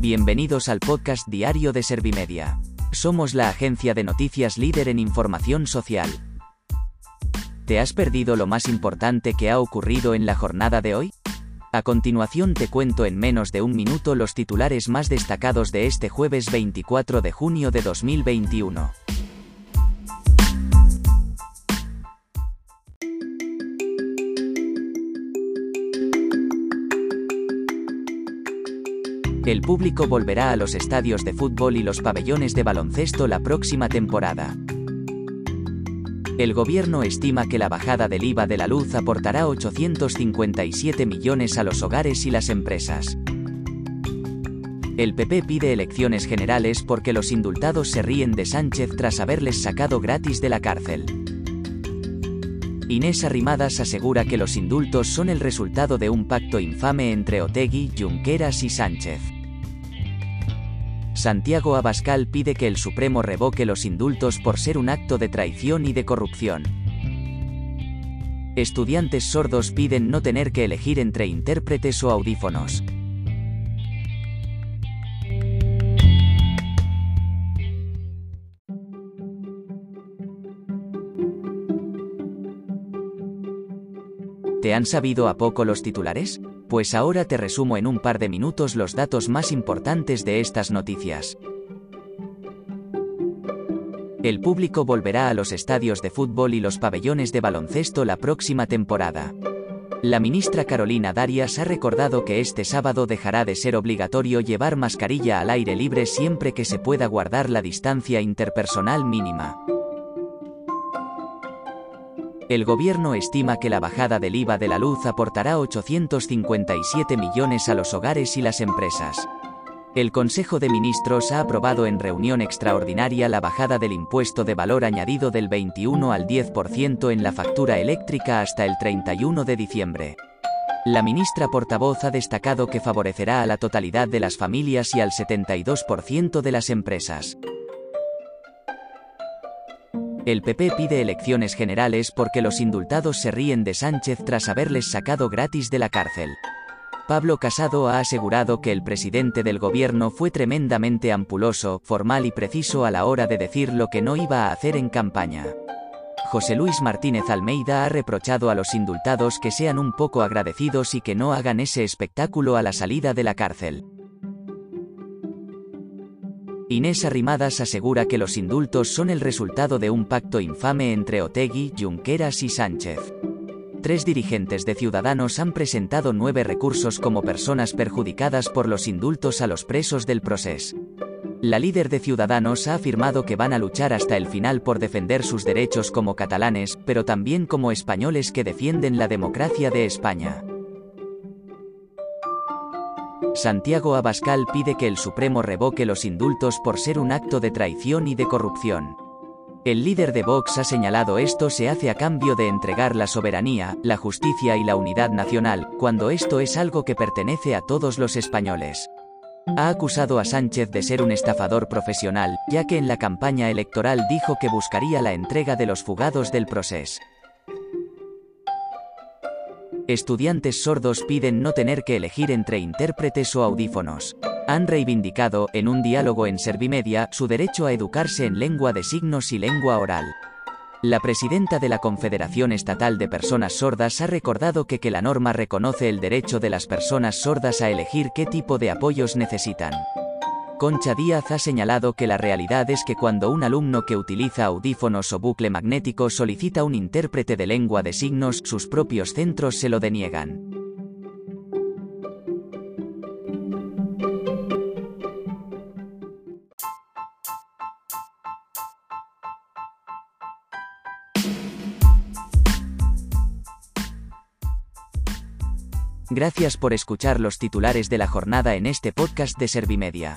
Bienvenidos al podcast diario de Servimedia. Somos la agencia de noticias líder en información social. ¿Te has perdido lo más importante que ha ocurrido en la jornada de hoy? A continuación te cuento en menos de un minuto los titulares más destacados de este jueves 24 de junio de 2021. El público volverá a los estadios de fútbol y los pabellones de baloncesto la próxima temporada. El gobierno estima que la bajada del IVA de la luz aportará 857 millones a los hogares y las empresas. El PP pide elecciones generales porque los indultados se ríen de Sánchez tras haberles sacado gratis de la cárcel. Inés Arrimadas asegura que los indultos son el resultado de un pacto infame entre Otegui, Junqueras y Sánchez. Santiago Abascal pide que el Supremo revoque los indultos por ser un acto de traición y de corrupción. Estudiantes sordos piden no tener que elegir entre intérpretes o audífonos. ¿Te han sabido a poco los titulares? Pues ahora te resumo en un par de minutos los datos más importantes de estas noticias. El público volverá a los estadios de fútbol y los pabellones de baloncesto la próxima temporada. La ministra Carolina Darias ha recordado que este sábado dejará de ser obligatorio llevar mascarilla al aire libre siempre que se pueda guardar la distancia interpersonal mínima. El gobierno estima que la bajada del IVA de la luz aportará 857 millones a los hogares y las empresas. El Consejo de Ministros ha aprobado en reunión extraordinaria la bajada del impuesto de valor añadido del 21 al 10% en la factura eléctrica hasta el 31 de diciembre. La ministra portavoz ha destacado que favorecerá a la totalidad de las familias y al 72% de las empresas. El PP pide elecciones generales porque los indultados se ríen de Sánchez tras haberles sacado gratis de la cárcel. Pablo Casado ha asegurado que el presidente del gobierno fue tremendamente ampuloso, formal y preciso a la hora de decir lo que no iba a hacer en campaña. José Luis Martínez Almeida ha reprochado a los indultados que sean un poco agradecidos y que no hagan ese espectáculo a la salida de la cárcel. Inés Arrimadas asegura que los indultos son el resultado de un pacto infame entre Otegui, Junqueras y Sánchez. Tres dirigentes de Ciudadanos han presentado nueve recursos como personas perjudicadas por los indultos a los presos del proceso. La líder de Ciudadanos ha afirmado que van a luchar hasta el final por defender sus derechos como catalanes, pero también como españoles que defienden la democracia de España. Santiago Abascal pide que el Supremo revoque los indultos por ser un acto de traición y de corrupción. El líder de Vox ha señalado esto se hace a cambio de entregar la soberanía, la justicia y la unidad nacional, cuando esto es algo que pertenece a todos los españoles. Ha acusado a Sánchez de ser un estafador profesional, ya que en la campaña electoral dijo que buscaría la entrega de los fugados del proceso. Estudiantes sordos piden no tener que elegir entre intérpretes o audífonos. Han reivindicado, en un diálogo en Servimedia, su derecho a educarse en lengua de signos y lengua oral. La presidenta de la Confederación Estatal de Personas Sordas ha recordado que, que la norma reconoce el derecho de las personas sordas a elegir qué tipo de apoyos necesitan. Concha Díaz ha señalado que la realidad es que cuando un alumno que utiliza audífonos o bucle magnético solicita un intérprete de lengua de signos, sus propios centros se lo deniegan. Gracias por escuchar los titulares de la jornada en este podcast de Servimedia.